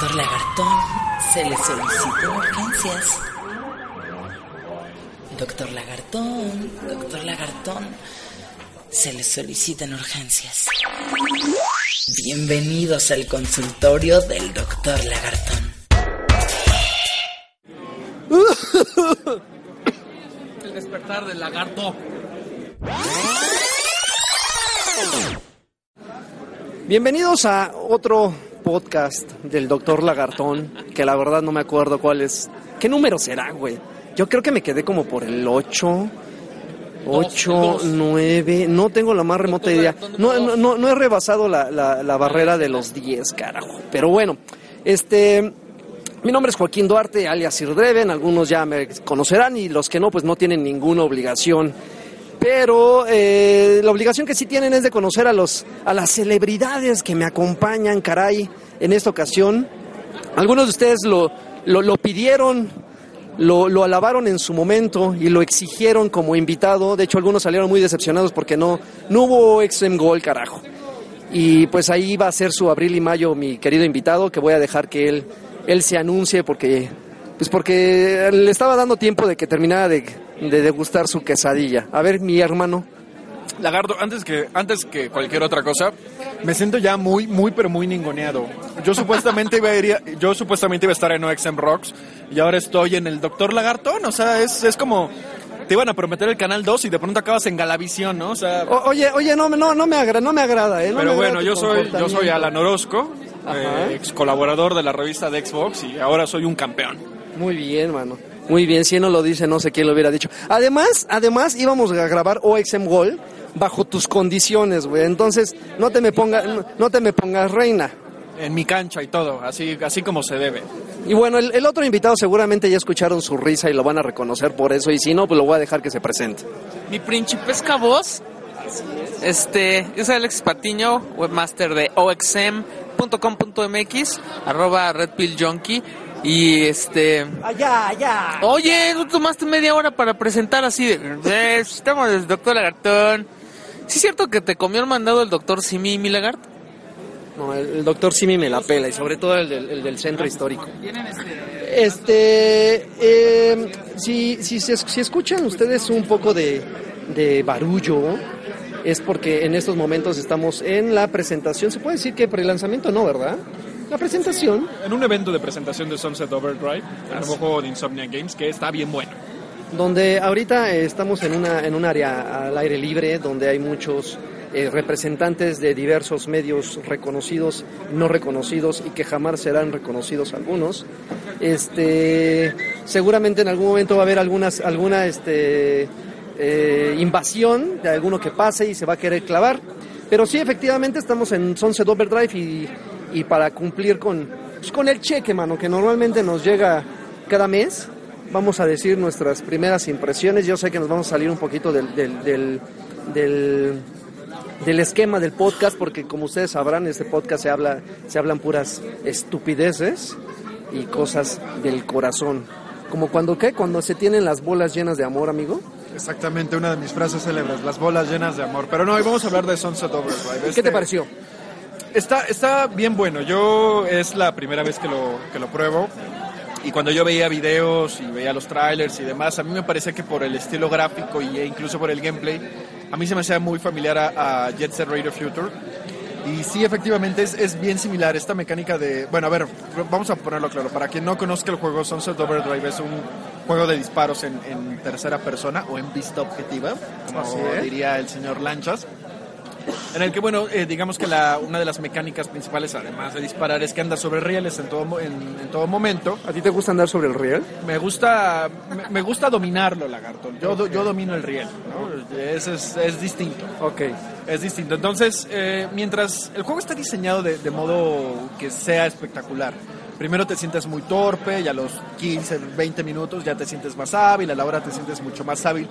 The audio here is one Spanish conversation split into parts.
Doctor Lagartón, se le solicitan urgencias. Doctor Lagartón, doctor Lagartón, se le solicitan urgencias. Bienvenidos al consultorio del doctor Lagartón. El despertar del lagarto. Bienvenidos a otro podcast del Doctor Lagartón, que la verdad no me acuerdo cuál es. ¿Qué número será, güey? Yo creo que me quedé como por el 8, 8, dos. 9, no tengo la más remota idea. No, número no, no, no he rebasado la, la, la barrera de los 10, carajo. Pero bueno, este... Mi nombre es Joaquín Duarte, alias Sir Dreven, algunos ya me conocerán y los que no, pues no tienen ninguna obligación. Pero eh, la obligación que sí tienen es de conocer a, los, a las celebridades que me acompañan, caray, en esta ocasión. Algunos de ustedes lo, lo, pidieron, lo, lo alabaron en su momento y lo exigieron como invitado. De hecho, algunos salieron muy decepcionados porque no, no hubo XM Gol, carajo. Y pues ahí va a ser su abril y mayo mi querido invitado, que voy a dejar que él, él se anuncie porque, pues porque le estaba dando tiempo de que terminara de, de degustar su quesadilla. A ver, mi hermano. Lagarto, antes que, antes que cualquier otra cosa, me siento ya muy, muy, pero muy ningoneado. Yo supuestamente iba a ir, yo supuestamente iba a estar en OXM Rocks y ahora estoy en el Doctor Lagartón. O sea, es, es como te iban a prometer el canal 2 y de pronto acabas en Galavisión, ¿no? O sea, O- oye, oye, no, no, no me agrada, no me agrada, ¿eh? No pero me bueno, yo soy, yo soy. Alan Orozco, Ajá. ex colaborador de la revista de Xbox y ahora soy un campeón. Muy bien, mano. Muy bien, si él no lo dice, no sé quién lo hubiera dicho. Además, además íbamos a grabar OXM Gol bajo tus condiciones, güey. Entonces, no te me pongas, no, no te me pongas reina. En mi cancha y todo, así, así como se debe. Y bueno, el, el otro invitado seguramente ya escucharon su risa y lo van a reconocer por eso. Y si no, pues lo voy a dejar que se presente. Mi principesca voz. Este, yo soy Alex Patiño, webmaster de oxm.com.mx, arroba redpilljunkie. Y este, Allá, allá. oye, tú tomaste media hora para presentar así de, eh, estamos el doctor Lagartón. ¿Sí es cierto que te comió el mandado el doctor Simi mi lagarto? No, el, el doctor Simi me la pela y sobre todo el del, el del centro histórico. Este, eh, si, si, se- si escuchan ustedes un poco de, de barullo, es porque en estos momentos estamos en la presentación. Se puede decir que pre-lanzamiento no, ¿verdad? La presentación. En un evento de presentación de Sunset Overdrive, el nuevo juego de Insomnia Games, que está bien bueno. donde ahorita eh, estamos en, una, en un área al aire libre, donde hay muchos eh, representantes de diversos medios reconocidos, no reconocidos y que jamás serán reconocidos algunos. Este, seguramente en algún momento va a haber algunas, alguna este, eh, invasión de alguno que pase y se va a querer clavar. Pero sí, efectivamente, estamos en Sunset Overdrive y, y para cumplir con, pues, con el cheque, mano, que normalmente nos llega cada mes, vamos a decir nuestras primeras impresiones. Yo sé que nos vamos a salir un poquito del, del, del, del, del esquema del podcast, porque como ustedes sabrán, en este podcast se, habla, se hablan puras estupideces y cosas del corazón. Como cuando, ¿qué? Cuando se tienen las bolas llenas de amor, amigo. Exactamente, una de mis frases célebres, las bolas llenas de amor. Pero no, hoy vamos a hablar de Sunset Overdrive. ¿Qué Este- te pareció? Está, está bien bueno. Yo es la primera vez que lo, que lo pruebo. Y cuando yo veía videos y veía los trailers y demás, a mí me parece que por el estilo gráfico e incluso por el gameplay, a mí se me hacía muy familiar a, a Jet Set Radio Future. Y sí, efectivamente, es, es bien similar esta mecánica de... Bueno, a ver, vamos a ponerlo claro. Para quien no conozca el juego, Sunset Overdrive es un juego de disparos en, en tercera persona o en vista objetiva, como Así diría el señor Lanchas. En el que, bueno, eh, digamos que la, una de las mecánicas principales, además de disparar, es que anda sobre rieles en todo, en, en todo momento. ¿A ti te gusta andar sobre el riel? Me gusta, me, me gusta dominarlo, lagarto. Yo, do- yo domino el riel, ¿no? Es, es, es distinto. Ok. Es distinto. Entonces, eh, mientras el juego está diseñado de, de modo que sea espectacular. Primero te sientes muy torpe y a los 15, 20 minutos ya te sientes más hábil, a la hora te sientes mucho más hábil.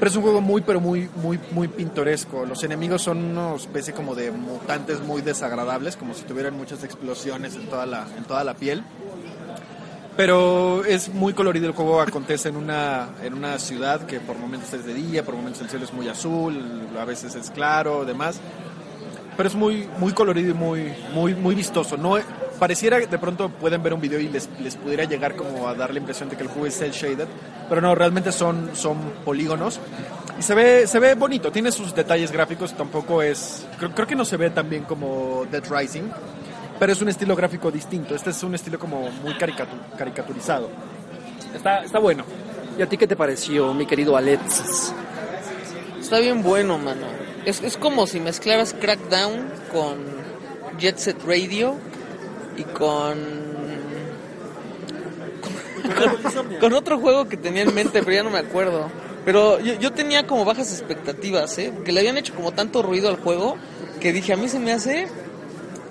Pero es un juego muy, pero muy, muy, muy pintoresco. Los enemigos son una especie como de mutantes muy desagradables, como si tuvieran muchas explosiones en toda la, en toda la piel. Pero es muy colorido el juego, acontece en una, en una ciudad que por momentos es de día, por momentos el cielo es muy azul, a veces es claro, demás. Pero es muy, muy colorido y muy, muy, muy vistoso. No, pareciera de pronto pueden ver un video y les, les pudiera llegar como a dar la impresión de que el juego es cel shaded, pero no, realmente son, son polígonos. Y se ve, se ve bonito, tiene sus detalles gráficos, tampoco es, creo, creo que no se ve tan bien como Dead Rising, pero es un estilo gráfico distinto, este es un estilo como muy caricatu- caricaturizado. Está, está bueno. ¿Y a ti qué te pareció, mi querido Alexis? Está bien bueno, mano. Es, es como si mezclaras Crackdown con Jet Set Radio y con... con, otro juego que tenía en mente, pero ya no me acuerdo. Pero yo, yo tenía como bajas expectativas, ¿eh? Porque le habían hecho como tanto ruido al juego que dije, a mí se me hace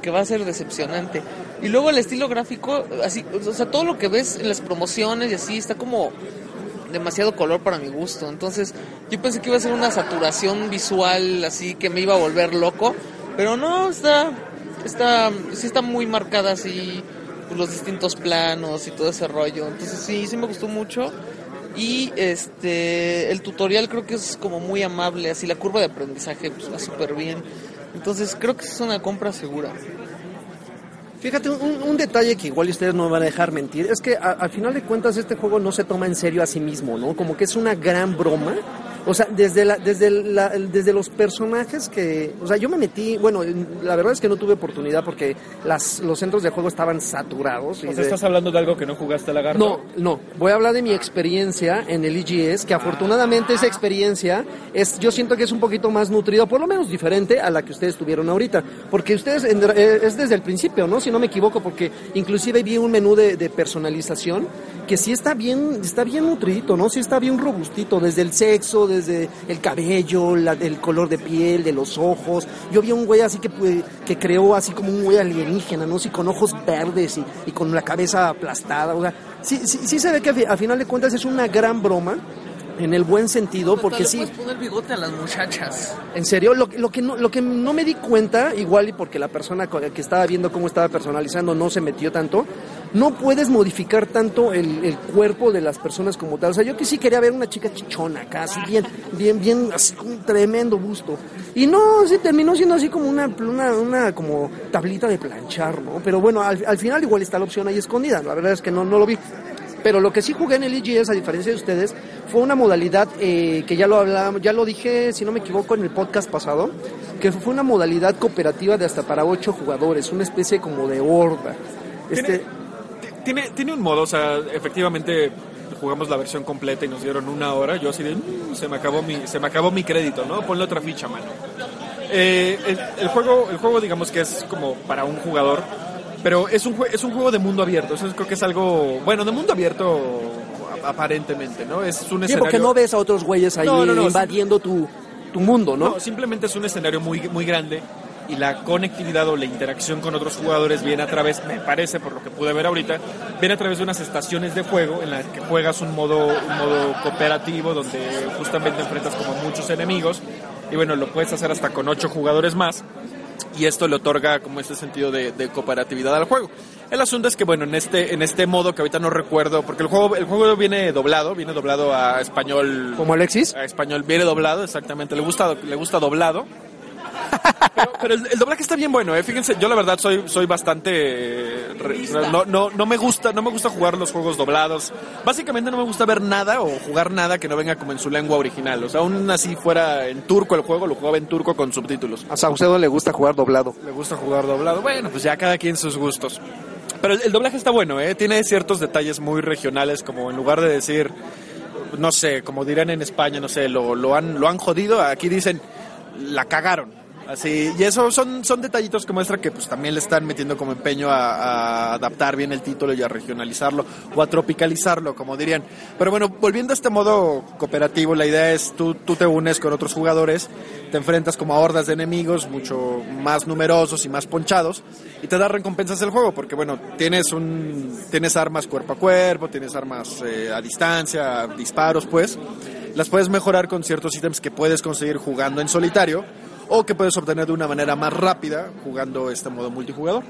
que va a ser decepcionante. Y luego el estilo gráfico, así, o sea, todo lo que ves en las promociones y así, está como demasiado color para mi gusto. Entonces, yo pensé que iba a ser una saturación visual así que me iba a volver loco, pero no, está está sí está muy marcada así pues, los distintos planos y todo ese rollo. Entonces, sí, sí me gustó mucho. Y este el tutorial creo que es como muy amable, así la curva de aprendizaje pues va súper bien. Entonces, creo que es una compra segura. Fíjate, un, detalle que igual ustedes no me van a dejar mentir, es que al final de cuentas este juego no se toma en serio a sí mismo, ¿no? Como que es una gran broma. O sea, desde, la, desde, la, desde los personajes que... O sea, yo me metí... Bueno, la verdad es que no tuve oportunidad porque las, los centros de juego estaban saturados. y O sea, de- estás hablando de algo que no jugaste lagarto. no, no. Voy a hablar de mi experiencia en el EGS, que afortunadamente esa experiencia es, yo siento que es un poquito más nutrida, por lo menos diferente a la que ustedes tuvieron ahorita. Porque ustedes, en- eh, es desde el principio, ¿no? Si no me equivoco, porque inclusive vi un menú de, de personalización que sí está bien, está bien nutridito, ¿no? Sí está bien robustito, desde el sexo, desde el cabello, la- el color de piel, de los ojos. Yo vi un güey así que, que creó así como un güey alienígena, ¿no? Sí, con ojos verdes y, y con la cabeza aplastada, o sea, sí, sí, sí se ve que a fi- a final de cuentas es una gran broma, en el buen sentido, porque le sí, puedes poner bigote a las muchachas. en serio, lo, lo que no, lo que no me di cuenta, igual y porque la persona que estaba viendo cómo estaba personalizando no se metió tanto, no puedes modificar tanto el, el cuerpo de las personas como tal. O sea, yo que sí quería ver una chica chichona acá, así bien, bien, bien, así con un tremendo busto. Y no, sí terminó siendo así como una, una, una como tablita de planchar, ¿no? Pero bueno, al, al final igual está la opción ahí escondida. La verdad es que no, no lo vi. Pero lo que sí jugué en el EGS, a diferencia de ustedes, fue una modalidad eh, que ya lo hablábamos, ya lo dije, si no me equivoco, en el podcast pasado, que fue una modalidad cooperativa de hasta para ocho jugadores, una especie como de horda. Este, Tiene, tiene un modo, o sea, efectivamente jugamos la versión completa y nos dieron una hora. Yo así de, "Mm, se me acabó mi, se me acabó mi crédito, ¿no? Ponle otra ficha, mano. Eh, el, el juego, el juego, digamos que es como para un jugador, pero es un, es un juego de mundo abierto. Eso creo que es algo, bueno, de mundo abierto aparentemente, ¿no? Es un sí, escenario. porque no ves a otros güeyes ahí No, no, no, invadiendo tu, tu mundo, ¿no? No, simplemente es un escenario muy, muy grande y la conectividad o la interacción con otros jugadores viene a través, me parece, por lo que pude ver ahorita, viene a través de unas estaciones de juego en las que juegas un modo, un modo cooperativo donde justamente enfrentas como muchos enemigos y bueno, lo puedes hacer hasta con ocho jugadores más y esto le otorga como ese sentido de, de cooperatividad al juego. El asunto es que bueno, en este, en este modo que ahorita no recuerdo, porque el juego, el juego viene doblado, viene doblado a español Como Alexis. a español viene doblado, exactamente, le gusta, le gusta doblado. Pero, pero el, el doblaje está bien bueno, eh. fíjense, yo la verdad soy, soy bastante eh, re- no, no, no me gusta, no me gusta jugar los juegos doblados. Básicamente no me gusta ver nada o jugar nada que no venga como en su lengua original. O sea, aún así fuera en turco el juego, lo jugaba en turco con subtítulos. A Saucedo le gusta jugar doblado. Le gusta jugar doblado. Bueno, pues ya cada quien sus gustos. Pero el, el doblaje está bueno, ¿eh? Tiene ciertos detalles muy regionales, como en lugar de decir, no sé, como dirán en España, no sé, lo, lo, han, lo han jodido, aquí dicen, la cagaron. Así, y eso son, son detallitos que muestra que pues también le están metiendo como empeño a, adaptar bien el título y a regionalizarlo o a tropicalizarlo, como dirían. Pero bueno, volviendo a este modo cooperativo, la idea es tú, tú te unes con otros jugadores, te enfrentas como a hordas de enemigos mucho más numerosos y más ponchados y te da recompensas el juego porque bueno, tienes un tienes armas cuerpo a cuerpo, tienes armas eh, a distancia, disparos pues. Las puedes mejorar con ciertos ítems que puedes conseguir jugando en solitario o que puedes obtener de una manera más rápida jugando este modo multijugador.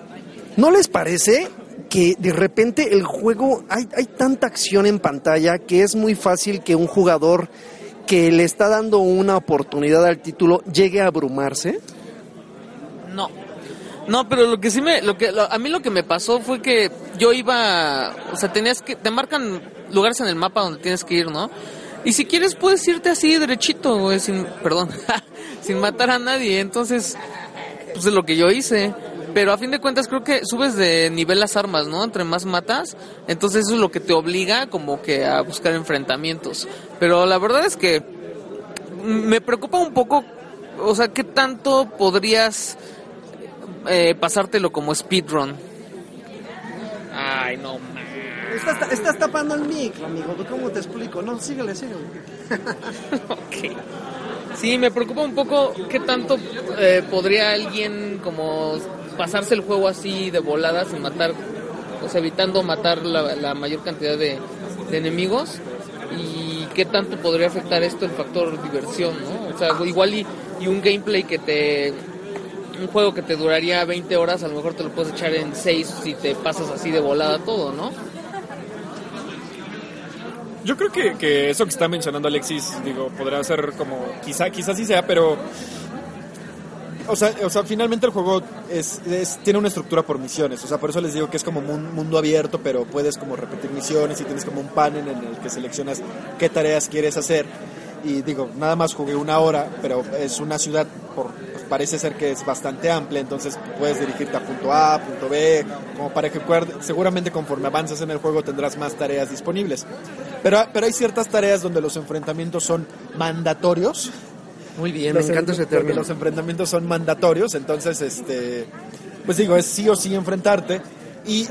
¿No les parece que de repente el juego hay, hay tanta acción en pantalla que es muy fácil que un jugador que le está dando una oportunidad al título llegue a abrumarse? No. No, pero lo que sí me, lo que, lo- a mí lo que me pasó fue que yo iba, o sea, tenías que, te marcan lugares en el mapa donde tienes que ir, ¿no? Y si quieres puedes irte así derechito, güey, sin, perdón, sin matar a nadie. Entonces, pues es lo que yo hice. Pero a fin de cuentas creo que subes de nivel las armas, ¿no? Entre más matas, entonces eso es lo que te obliga como que a buscar enfrentamientos. Pero la verdad es que me preocupa un poco, o sea, ¿qué tanto podrías eh, pasártelo como speedrun? Ay, no. Estás, estás tapando el micro, amigo. ¿Cómo te explico? No, síguele, síguele. Ok. Sí, me preocupa un poco qué tanto eh, podría alguien como pasarse el juego así de volada sin matar, o sea, evitando matar la, mayor cantidad de, de enemigos y qué tanto podría afectar esto el factor diversión, ¿no? O sea, igual y, y un gameplay que te... Un juego que te duraría 20 horas, a lo mejor te lo puedes echar en 6 si te pasas así de volada todo, ¿no? Yo creo que, que eso que está mencionando Alexis, digo, podrá ser como, quizá, quizás sí sea, pero o sea, o sea, finalmente el juego es, es- tiene una estructura por misiones. O sea, por eso les digo que es como un mundo abierto, pero puedes como repetir misiones y tienes como un panel en el que seleccionas qué tareas quieres hacer. Y digo, nada más jugué una hora, pero es una ciudad, pues parece ser que es bastante amplia, entonces puedes dirigirte a punto A, punto B, como para que seguramente conforme avanzas en el juego tendrás más tareas disponibles. Pero, pero hay ciertas tareas donde los enfrentamientos son mandatorios. Muy bien, me Los- encanta ese porque término. Los enfrentamientos son mandatorios, entonces, este, pues digo, es sí o sí enfrentarte. Y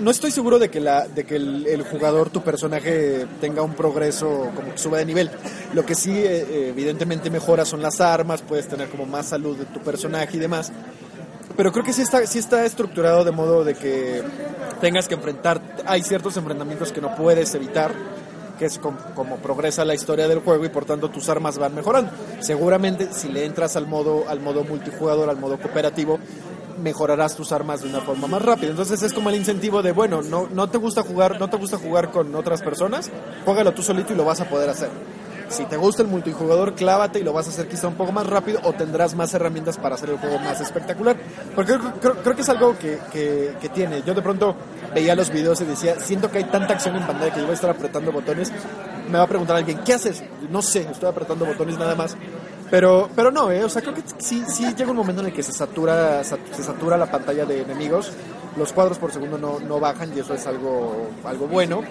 no estoy seguro de que, la, de que el, el jugador, tu personaje, tenga un progreso como que suba de nivel. Lo que sí, eh, eh, evidentemente, mejora son las armas, puedes tener como más salud de tu personaje y demás. Pero creo que sí está, sí está estructurado de modo de que tengas que enfrentar. Hay ciertos enfrentamientos que no puedes evitar, que es com- como progresa la historia del juego y por tanto tus armas van mejorando. Seguramente si le entras al modo, al modo multijugador, al modo cooperativo, mejorarás tus armas de una forma más rápida. Entonces es como el incentivo de, bueno, no, no te gusta jugar, no te gusta jugar con otras personas, juégalo tú solito y lo vas a poder hacer. Si te gusta el multijugador, clávate y lo vas a hacer quizá un poco más rápido o tendrás más herramientas para hacer el juego más espectacular. Porque creo, creo- creo que es algo que, que- que tiene. Yo de pronto veía los videos y decía, siento que hay tanta acción en pantalla que yo voy a estar apretando botones. Me va a preguntar alguien, ¿qué haces? No sé, estoy apretando botones nada más. Pero, pero no, ¿eh? o sea, creo que sí, sí llega un momento en el que se satura, sa- se satura la pantalla de enemigos. Los cuadros por segundo no, no bajan y eso es algo, algo bueno.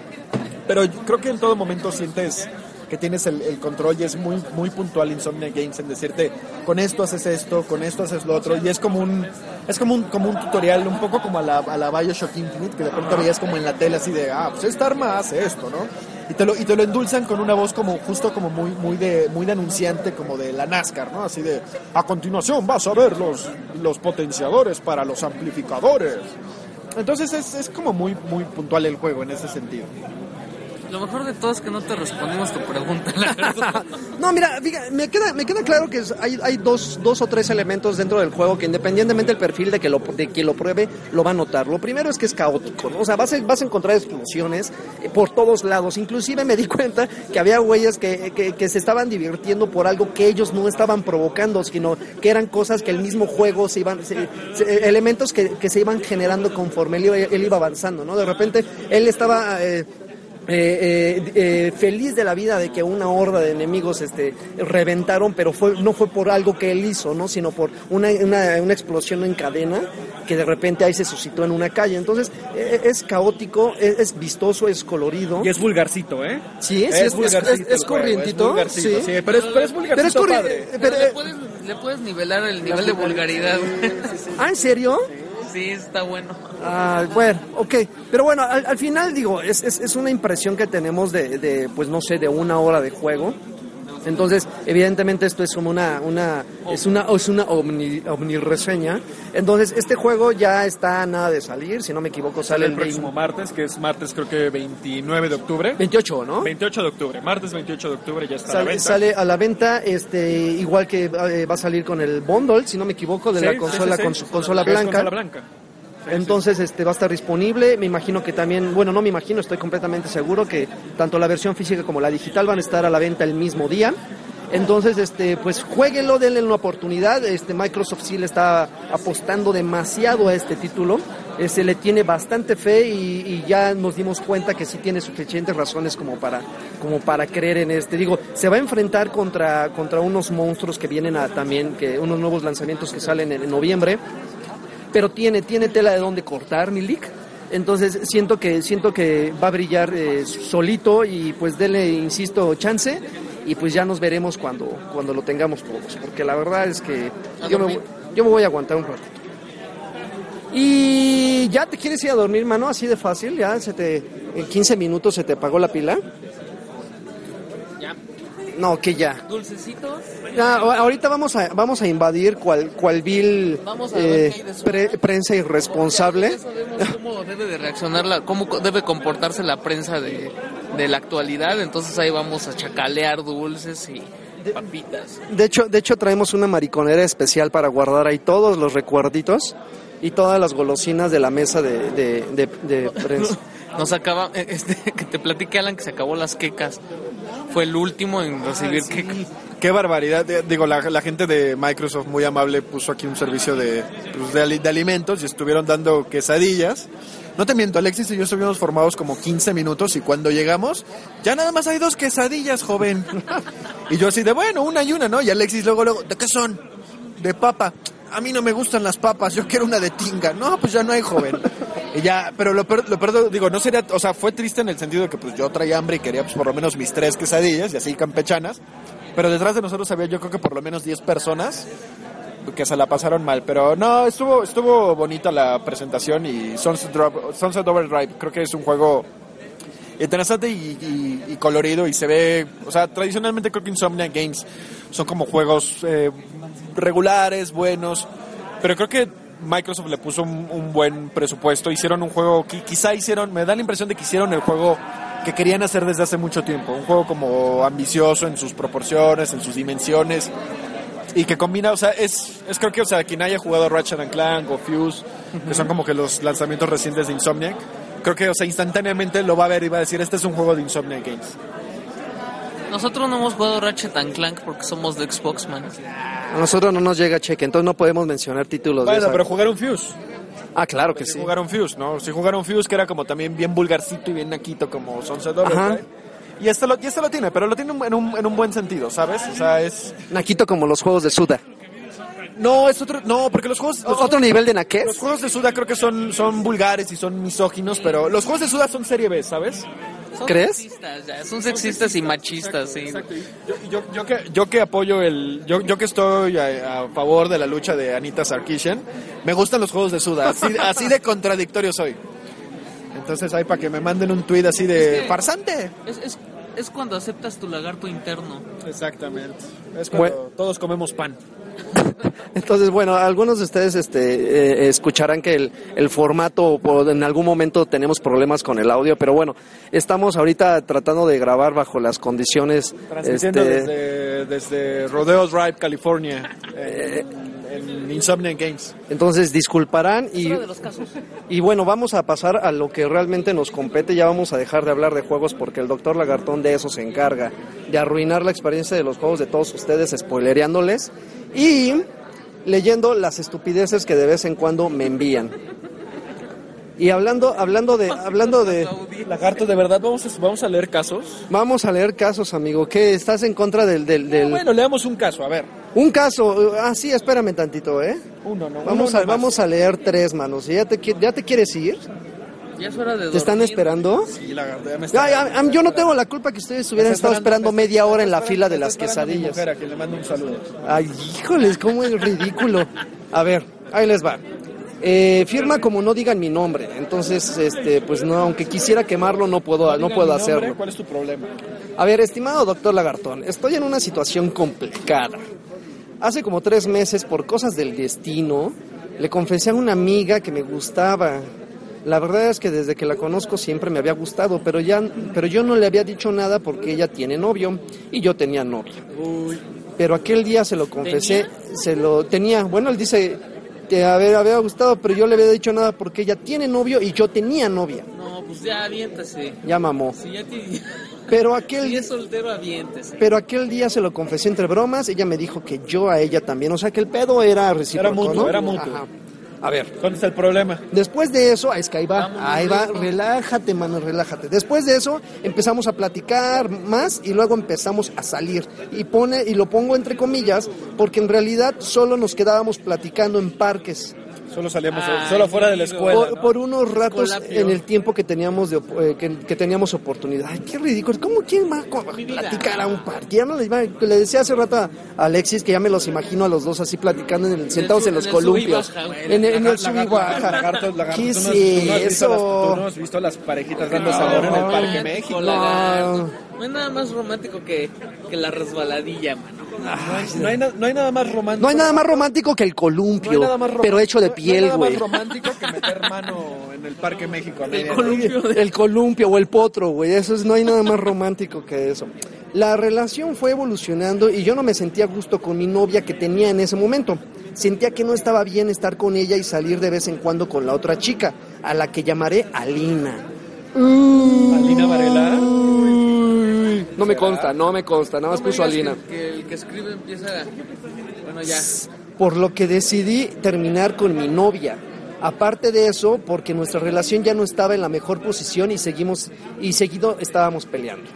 Pero creo que en todo momento sientes que tienes el, control y es muy, muy puntual Insomnia Games en decirte con esto haces esto, con esto haces lo otro y es como un es como un, como un tutorial un poco como a la, a la Bioshock Infinite que de pronto veías como en la tele así de ah pues esta arma hace esto ¿no? y te lo, y te lo endulzan con una voz como justo como muy, muy de muy de anunciante como de la NASCAR ¿no? así de a continuación vas a ver los, los potenciadores para los amplificadores entonces es, es como muy, muy puntual el juego en ese sentido. Lo mejor de todo es que no te respondimos tu pregunta. la. No, mira, fíjate, me queda, me queda claro que hay, hay dos, dos o tres elementos dentro del juego que independientemente del perfil de que lo, de quien lo pruebe, lo va a notar. Lo primero es que es caótico. O sea, vas a, vas a encontrar explosiones eh, por todos lados. Inclusive me di cuenta que había güeyes que, que, que se estaban divirtiendo por algo que ellos no estaban provocando, sino que eran cosas que el mismo juego se iban, se- elementos que, que se iban generando conforme él, él iba avanzando, ¿no? De repente él estaba... eh, eh, eh, eh, feliz de la vida de que una horda de enemigos este, reventaron, pero fue, no fue por algo que él hizo, ¿no? sino por una, una, una explosión en cadena que de repente ahí se suscitó en una calle. Entonces eh, es caótico, es, es vistoso, es colorido. Y es vulgarcito, ¿eh? Sí, sí, es, es, vulgarcito es- es el juego, corrientito. sí. sí, pero es, pero es vulgarcito Pero es corri- padre. pero- Pero le, puedes, le puedes nivelar el nivel de vulgaridad. Ah, ¿en serio? Sí, está bueno. Ah, bueno, ok. Pero bueno, al, al final digo, es, es, es una impresión que tenemos de, de, pues no sé, de una hora de juego. Entonces, evidentemente esto es como una, una, es una, es una omni, omnireseña. Entonces, este juego ya está a nada de salir, si no me equivoco, Sale sale el el próximo martes, que es martes creo que 29 de octubre. 28, ¿no? 28 de octubre, martes 28 de octubre ya está a la Sale, venta. sale a la venta, este, igual que eh, va a salir con el bundle, si no me equivoco, de Sí, la consola, sí, sí. consola es blanca. consola blanca. Entonces este va a estar disponible. Me imagino que también, bueno, no me imagino, estoy completamente seguro que tanto la versión física como la digital van a estar a la venta el mismo día. Entonces, este, pues jueguenlo, denle una oportunidad. Este, Microsoft sí le está apostando demasiado a este título. Se le tiene bastante fe y, y, ya nos dimos cuenta que sí tiene suficientes razones como para, como para creer en este. Digo, se va a enfrentar contra, contra unos monstruos que vienen a también, que unos nuevos lanzamientos que salen en, en noviembre. Pero tiene, tiene tela de dónde cortar, Milik. Entonces siento que siento que va a brillar eh, solito y pues dele, insisto, chance y pues ya nos veremos cuando, cuando lo tengamos todos, porque la verdad es que yo me, yo me voy a aguantar un ratito. Y ya te quieres ir a dormir, mano, así de fácil, ya se te en 15 minutos se te apagó la pila. No, que ya. Dulcecitos. Ya, ahorita vamos a vamos a invadir cual cual vil pre- prensa irresponsable. Ya cómo debe de reaccionar, la, cómo debe comportarse la prensa de, de la actualidad. Entonces ahí vamos a chacalear dulces y papitas. De hecho, de hecho traemos una mariconera especial para guardar ahí todos los recuerditos y todas las golosinas de la mesa de, de, de- de prensa. Nos acaba, eh, este, que te platique Alan que se acabó las quecas. Fue el último en recibir quecas. Qué barbaridad. Eh, Digo, la, la gente de Microsoft muy amable puso aquí un servicio de, pues, de, ali- de alimentos y estuvieron dando quesadillas. No te miento, Alexis y yo estuvimos formados como 15 minutos y cuando llegamos, ya nada más hay dos quesadillas, joven. Y yo así de, bueno, una y una, ¿no? Y Alexis luego, luego, ¿de qué son? De papa. A mí no me gustan las papas, yo quiero una de tinga. No, pues ya no hay, joven. Ya, pero lo peor, lo peor, digo, no sería, o sea, fue triste en el sentido de que pues yo traía hambre y quería pues por lo menos mis tres quesadillas y así campechanas. Pero detrás de nosotros había yo creo que por lo menos 10 personas que se la pasaron mal. Pero no, estuvo, estuvo bonita la presentación y Sunset, Drop- Sunset Overdrive creo que es un juego interesante y, y- y colorido y se ve, o sea, tradicionalmente creo que Insomniac Games son como juegos eh, regulares, buenos, pero creo que Microsoft le puso un, buen presupuesto, hicieron un juego, qui- quizá hicieron, me da la impresión de que hicieron el juego que querían hacer desde hace mucho tiempo, un juego como ambicioso en sus proporciones, en sus dimensiones, y que combina, o sea, es, es creo que, o sea, quien haya jugado Ratchet and Clank o Fuse, que son como que los lanzamientos recientes de Insomniac, creo que, o sea, instantáneamente lo va a ver y va a decir, este es un juego de Insomniac Games. Nosotros no hemos jugado Ratchet and Clank porque somos de Xbox, man. A nosotros no nos llega cheque, entonces no podemos mencionar títulos de Bueno, esa- pero jugaron Fuse. Ah, claro que Sí. sí. jugaron Fuse, ¿no? Sí jugaron Fuse, que era como también bien vulgarcito y bien naquito como Sunset Ajá. Overdrive. Y este, lo, y este lo tiene, pero lo tiene en un, en un buen sentido, ¿sabes? O sea, es... Naquito como los juegos de Suda. No, es otro... No, porque los juegos... Los, ¿Otro nivel de naquez? los juegos de Suda creo que son, son vulgares y son misóginos, pero los juegos de Suda son serie B, ¿sabes? Son ¿Crees? Sexistas, ya, son sexistas y machistas, sí. Exacto. y Yo, yo, yo que, yo que apoyo el... Yo, yo que estoy a, a favor de la lucha de Anita Sarkeesian, me gustan los juegos de Suda. Así, así de contradictorio soy. Entonces ahí para que me manden un tuit así de... Es que- ¡Farsante! Es, es, es cuando aceptas tu lagarto interno. Exactamente. Es cuando todos comemos pan. Entonces, bueno, algunos de ustedes este, eh, escucharán que el, el formato, en algún momento tenemos problemas con el audio, pero bueno, estamos ahorita tratando de grabar bajo las condiciones. Transmitiendo este, desde, desde Rodeo Drive, California, en, en Insomniac Games. Entonces, disculparán y, Fuera de los casos. y bueno, vamos a pasar a lo que realmente nos compete. Ya vamos a dejar de hablar de juegos porque el doctor Lagartón de eso se encarga, de arruinar la experiencia de los juegos de todos ustedes, spoilereándoles y leyendo las estupideces que de vez en cuando me envían. Y hablando, hablando de, hablando de, Lagarto, de verdad, vamos a, vamos a leer casos. vamos a leer casos, amigo. ¿Qué estás en contra del, del, del- Bueno, leamos un caso, a ver. un caso? Ah, sí, espérame tantito, ¿eh? Uno, ¿no? Vamos Uno a, nomás. vamos a leer tres manos. ¿Ya te, ya te quieres ir? Ya es hora de ¿Te están esperando? Sí, Lagarto, ya me está- yo no tengo la culpa que ustedes hubieran estado esperando media hora en la fila de las a mi quesadillas. mujer, a quien le mando un saludo. Ay, híjoles, cómo es ridículo. A ver, ahí les va. Eh, firma como no digan mi nombre. Entonces, este, pues no, aunque quisiera quemarlo, no puedo, no puedo nombre, hacerlo. ¿Cuál es tu problema? A ver, estimado doctor Lagartón, estoy en una situación complicada. Hace como tres meses, por cosas del destino, le confesé a una amiga que me gustaba. La verdad es que desde que la conozco siempre me había gustado, pero ya, pero yo no le había dicho nada porque ella tiene novio y yo tenía novia. Pero aquel día se lo confesé, se lo tenía. Bueno, él dice que había, había gustado, pero yo le había dicho nada porque ella tiene novio y yo tenía novia. No, pues ya aviéntase. Ya mamó. Si ya te... Pero aquel, Si es soltero, avientes. pero aquel día se lo confesé entre bromas, ella me dijo que yo a ella también, o sea que el pedo era recíproco, Era mutuo, ¿no? era mutuo. Ajá. A ver, ¿Cuál es el problema? Después de eso, es que ahí va, ahí va, relájate, mano, relájate. Después de eso, empezamos a platicar más y luego empezamos a salir. Y pone, y lo pongo entre comillas, porque en realidad solo nos quedábamos platicando en parques. Solo salíamos, Ay, solo fuera de la escuela. Por, ¿no? por unos ratos Escolapio. en el tiempo que teníamos de, eh, que, que teníamos oportunidad. Ay, qué ridículo. ¿Cómo quién va a platicar a un parque? Ya no le, decía hace rato a Alexis que ya me los imagino a los dos así platicando en el- sentados en los en columpios. En, el- en el Lagarto, sub y baja. lagarto, lagarto. ¿Qué ¿Tú es visto las- eso? ¿Tú no has visto las parejitas dando No, sabor en el Parque México? No hay nada más romántico que, que la resbaladilla, mano. No hay, na- no hay nada más romántico. No hay nada más romántico que el No hay columpio, nada más pero hecho de no hay piel, nada güey. más romántico que meter mano en el Parque México. El columpio de... El columpio o el potro, güey. Eso es, no hay nada más romántico que eso. La relación fue evolucionando y yo no me sentía a gusto con mi novia que tenía en ese momento. Sentía que no estaba bien estar con ella y salir de vez en cuando con la otra chica, a la que llamaré Alina. Alina Varela. No me consta, no me consta, nada más No puso Alina. Que, que el que escribe empieza... Bueno, ya. Por lo que decidí terminar con mi novia. Aparte de eso, porque nuestra relación ya no estaba en la mejor posición y seguimos y seguido estábamos peleando.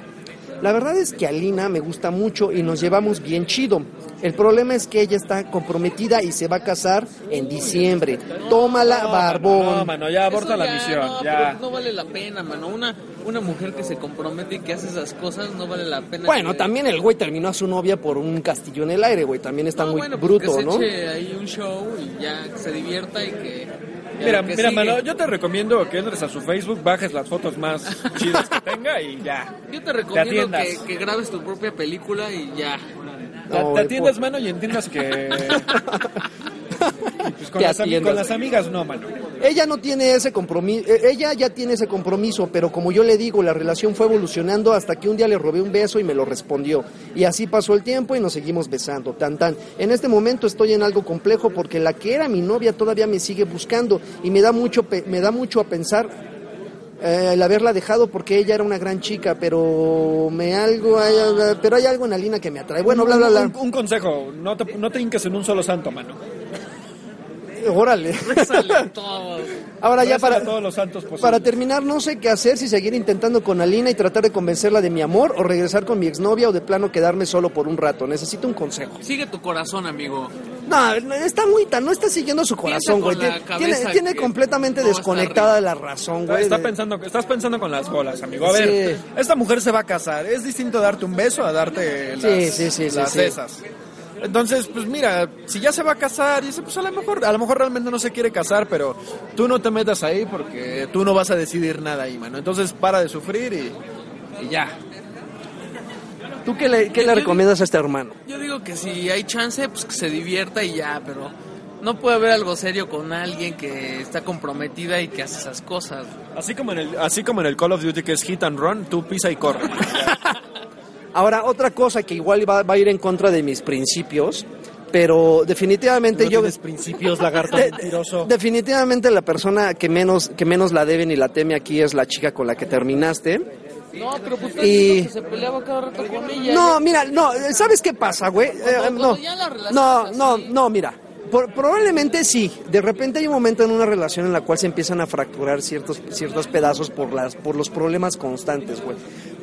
La verdad es que Alina me gusta mucho y nos llevamos bien chido. El problema es que ella está comprometida y se va a casar en diciembre. Tómala, No, barbón. No, mano, ya aborta la misión. No, ya. no vale la pena, mano. Una, una mujer que se compromete y que hace esas cosas no vale la pena. Bueno, que- también el güey terminó a su novia por un castillo en el aire, güey. También está No, muy bueno, pues bruto, que se ¿no? eche ahí un show y ya que se divierta y que. Mira, mira, sigue. mano, yo te recomiendo que entres a su Facebook, bajes las fotos más chidas que tenga y ya. Yo te recomiendo que, que grabes tu propia película y ya. Te, No, te güey, atiendas, mano, y entiendas que... pues con, las con amigas no, mano. Ella no tiene ese compromiso, ella ya tiene ese compromiso, pero como yo le digo, la relación fue evolucionando hasta que un día le robé un beso y me lo respondió. Y así pasó el tiempo y nos seguimos besando, tan tan. En este momento estoy en algo complejo porque la que era mi novia todavía me sigue buscando y me da mucho, pe- me da mucho a pensar eh, el haberla dejado porque ella era una gran chica, pero me algo, hay, pero hay algo en Alina que me atrae. Bueno, bla bla bla. Un, consejo, no te, no te hinques en un solo santo, mano. Órale. Ahora ya para a todos los santos. Para terminar, no sé qué hacer, si seguir intentando con Alina y tratar de convencerla de mi amor, o regresar con mi exnovia, o de plano quedarme solo por un rato. Necesito un consejo. Sigue tu corazón, amigo. No, no, está muy tan, no está siguiendo su corazón, güey. Tiene, tiene, tiene completamente no desconectada de la razón, Está, güey. está pensando, estás pensando con las bolas, amigo. A ver, Sí. esta mujer se va a casar. Es distinto darte un beso a darte las, sí, sí, sí, las sí. esas. Entonces, pues mira, si ya se va a casar, dice, pues a lo mejor, a lo mejor realmente no se quiere casar, pero tú no te metas ahí porque tú no vas a decidir nada ahí, mano. Entonces para de sufrir y, y ya. ¿Tú qué le, qué le recomiendas a este hermano? Yo digo que si hay chance, pues que se divierta y ya, pero no puede haber algo serio con alguien que está comprometida y que hace esas cosas. Así como en el, así como en el Call of Duty que es hit and run, tú pisa y corre. Ahora, otra cosa que igual va, va a ir en contra de mis principios, pero definitivamente No yo... tienes principios, lagarto De- mentiroso. definitivamente la persona que menos, que menos la debe ni la teme aquí es la chica con la que terminaste. No, pero pues Y- que se peleaba cada rato con ella. No, mira, no, ¿sabes qué pasa, güey? Eh, Cuando- no, no, no, así. no, mira. por- probablemente sí. De repente hay un momento en una relación en la cual se empiezan a fracturar ciertos, ciertos pedazos por, las, por los problemas constantes, güey.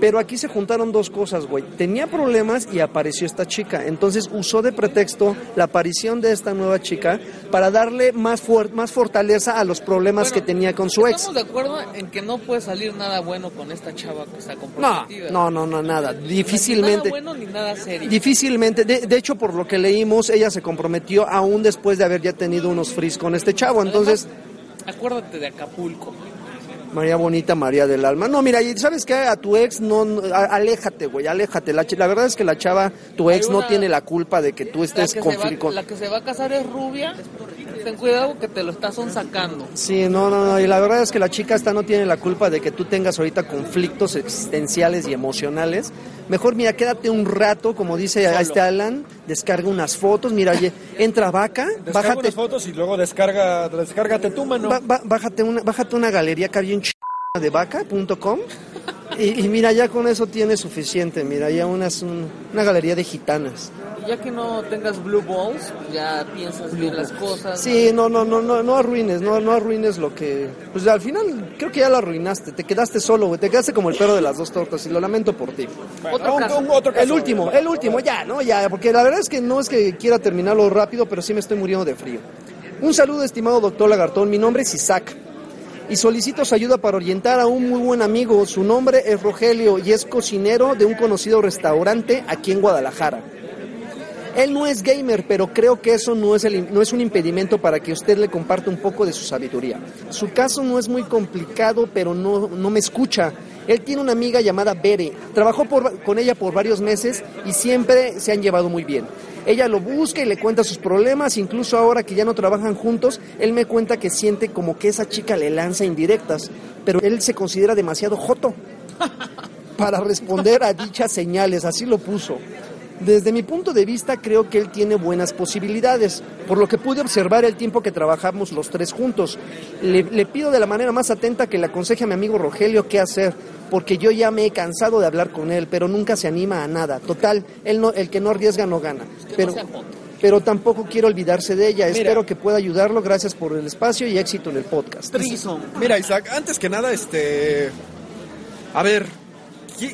Pero aquí se juntaron dos cosas, güey. Tenía problemas y apareció esta chica. Entonces usó de pretexto la aparición de esta nueva chica para darle más, fuer- más fortaleza a los problemas Bueno, que tenía con su ex. Estamos de acuerdo en que no puede salir nada bueno con esta chava que está No, comprometida. no, no, no, nada. Ni Difícilmente. Nada bueno ni nada serio. Difícilmente, de, de hecho por lo que leímos, ella se comprometió aún después de haber ya tenido unos fris con este chavo. Entonces, Además, acuérdate de Acapulco. María Bonita, María del Alma. No, mira, y ¿sabes qué? A tu ex no, no- a- aléjate, güey, aléjate. La, la verdad es que la chava, tu ex no tiene la culpa de que tú estés que, con... se va, con- la que se va a casar es rubia. Ten cuidado que te lo estás sacando. Sí, no, no, no, y la verdad es que la chica esta no tiene la culpa de que tú tengas ahorita conflictos existenciales y emocionales. Mejor, mira, quédate un rato, como dice a este Alan, descarga unas fotos, mira, oye, entra vaca, Descarga bájate, unas fotos y luego descarga, descárgate tú, mano. Ba- ba- bájate, una, bájate una galería que había un ch... de vaca.com Y, y mira, ya con eso tienes suficiente. Mira, ya una, es un- una galería de gitanas. Ya que no tengas blue balls, ya piensas bien las cosas. Sí, no, no, no, no, no arruines, no, no arruines lo que, pues al final creo que ya lo arruinaste, te quedaste solo, güey, te quedaste como el perro de las dos tortas y lo lamento por ti. Otro un- caso. un- otro caso. El último, el último, ya, ¿no? Ya, porque la verdad es que no es que quiera terminarlo rápido, pero sí me estoy muriendo de frío. Un saludo, estimado doctor Lagartón, mi nombre es Isaac y solicito su ayuda para orientar a un muy buen amigo. Su nombre es Rogelio y es cocinero de un conocido restaurante aquí en Guadalajara. Él no es gamer, pero creo que eso no es, el- no es un impedimento para que usted le comparta un poco de su sabiduría. Su caso no es muy complicado, pero no, no me escucha. Él tiene una amiga llamada Bere. Trabajó por- con ella por varios meses y siempre se han llevado muy bien. Ella lo busca y le cuenta sus problemas, incluso ahora que ya no trabajan juntos, él me cuenta que siente como que esa chica le lanza indirectas, pero él se considera demasiado joto para responder a dichas señales, así lo puso. Desde mi punto de vista creo que él tiene buenas posibilidades, por lo que pude observar el tiempo que trabajamos los tres juntos. Le, le pido de la manera más atenta que le aconseje a mi amigo Rogelio qué hacer, porque yo ya me he cansado de hablar con él, pero nunca se anima a nada. Total, él no, el que no arriesga no gana. Pero, pero tampoco quiero olvidarse de ella. Espero que pueda ayudarlo. Gracias por el espacio y éxito en el podcast. Trison. Mira, Isaac, antes que nada, este. A ver, ¿qui-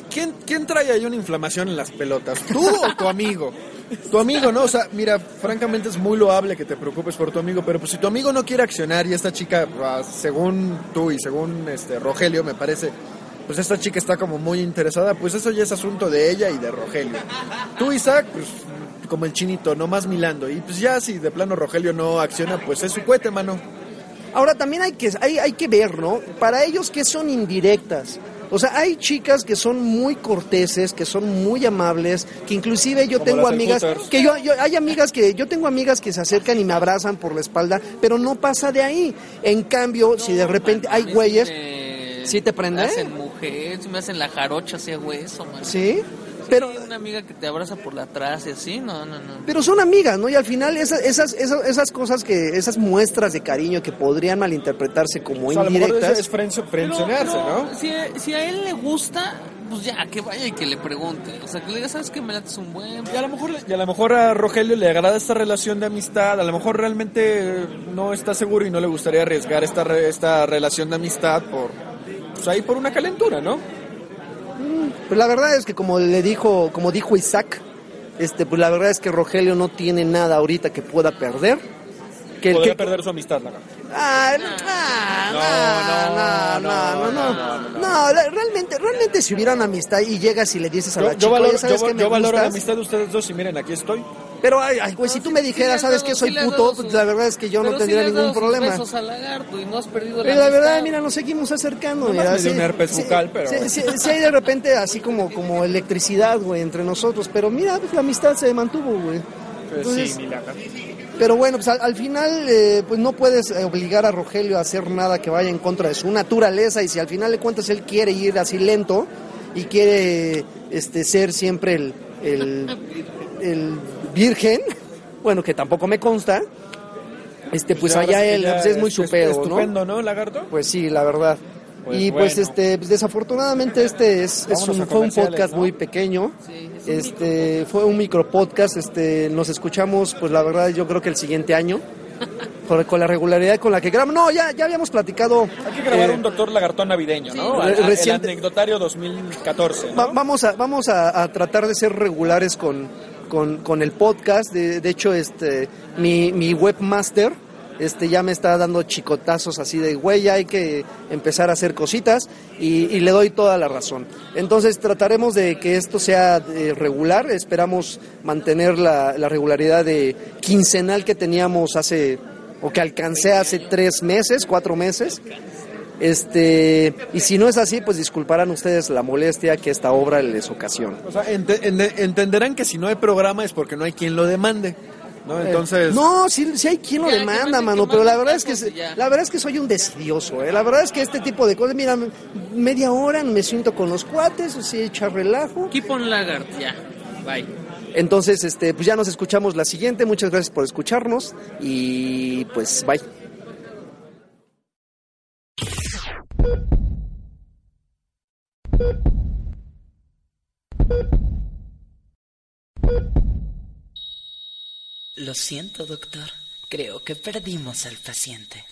¿quién, ¿quién trae ahí una inflamación en las pelotas? ¿Tú o tu amigo? Tu amigo, ¿no? O sea, mira, francamente es muy loable que te preocupes por tu amigo, pero pues si tu amigo no quiere accionar y esta chica, ah, según tú y según este Rogelio, me parece, pues esta chica está como muy interesada, pues eso ya es asunto de ella y de Rogelio. Tú, Isaac, pues como el chinito, no más milando. Y pues ya si de plano Rogelio no acciona, pues es su cohete, mano. Ahora también hay que, hay, hay que ver, ¿no? Para ellos que son indirectas. O sea, hay chicas que son muy corteses, que son muy amables, que inclusive yo Como tengo amigas, que yo, yo- hay amigas que, yo tengo amigas que se acercan y me abrazan por la espalda, pero no pasa de ahí. En cambio, si de repente hay güeyes, me- ¿Sí te prende? Me hacen mujer, me hacen la jarocha así a hueso, man. ¿sí? Pero, Sí, una amiga que te abraza por la atrás y así, no, no, no. pero son amigas, ¿no? Y al final esas, esas, esas, esas cosas que, esas muestras de cariño que podrían malinterpretarse como O sea, a lo mejor indirectas. es, es frenzonearse, ¿no? Si, si a él le gusta, pues ya, que vaya y que le pregunte. O sea, que le diga, ¿sabes qué? Me lates un buen... Y a, lo mejor, y a lo mejor a Rogelio le agrada esta relación de amistad, a lo mejor realmente no está seguro y no le gustaría arriesgar esta, re- esta relación de amistad por, pues ahí por una calentura, ¿no? Pues la verdad es que como le dijo, como dijo Isaac, este, pues la verdad es que Rogelio no tiene nada ahorita que pueda perder. Que, Podría que- perder su amistad, la Ah, no, ah, no, no, no, no, no, no, realmente, realmente si hubiera una amistad y llegas y le dices a Yo, la yo chica, valoro, "Oye, ¿sabes yo- me yo valoro la gustas?" amistad de ustedes dos y miren, aquí estoy. Pero, ay, ay, güey, si tú me dijeras, ¿sabes qué? Soy puto, pues la verdad es que yo no tendría ningún problema. besos al lagarto y no has perdido Pero la verdad, mira, nos seguimos acercando. Nomás mira, me dio un herpes bucal, pero- Sí, sí, sí hay de repente así como, como electricidad, güey, entre nosotros. Pero mira, pues la amistad se mantuvo, güey. Entonces, sí, Milagro. Pero bueno, pues al, al final, eh, pues no puedes eh, obligar a Rogelio a hacer nada que vaya en contra de su naturaleza. Y si al final de cuentas él quiere ir así lento y quiere este, ser siempre el, el, el virgen, bueno, que tampoco me consta, este, pues ahora allá él pues, es muy es- su es ¿no? Estupendo, ¿no, Lagarto? Pues sí, la verdad. Pues y pues bueno. este pues, desafortunadamente este es, es un, fue un podcast ¿no? muy pequeño. Sí, es un Este fue un micro podcast, este nos escuchamos pues la verdad yo creo que el siguiente año con, con la regularidad con la que grabamos. No, ya ya habíamos platicado Hay que grabar eh, un doctor lagartón navideño, ¿no? Sí. Reciente- El anecdotario 2014, ¿no? Va- vamos a vamos a, a tratar de ser regulares con, con, con el podcast. De, de hecho, este mi, mi webmaster este ya me está dando chicotazos así de güey, hay que empezar a hacer cositas y, y le doy toda la razón. Entonces trataremos de que esto sea eh, regular. Esperamos mantener la, la regularidad de quincenal que teníamos hace o que alcancé hace tres meses, cuatro meses. Este, y si no es así, pues disculparán ustedes la molestia que esta obra les ocasiona. O sea, ente- ende- entenderán que si no hay programa es porque no hay quien lo demande, ¿no? Entonces... No, sí, sí hay quien lo demanda, mano, pero la verdad es que ya. la verdad es que soy un decidioso, ¿eh? La verdad es que este tipo de cosas, mira, media hora me siento con los cuates, así echa relajo. Keep on lagart, ya. Bye. Entonces, este, pues ya nos escuchamos la siguiente. Muchas gracias por escucharnos y pues bye. Lo siento, doctor. Creo que perdimos al paciente.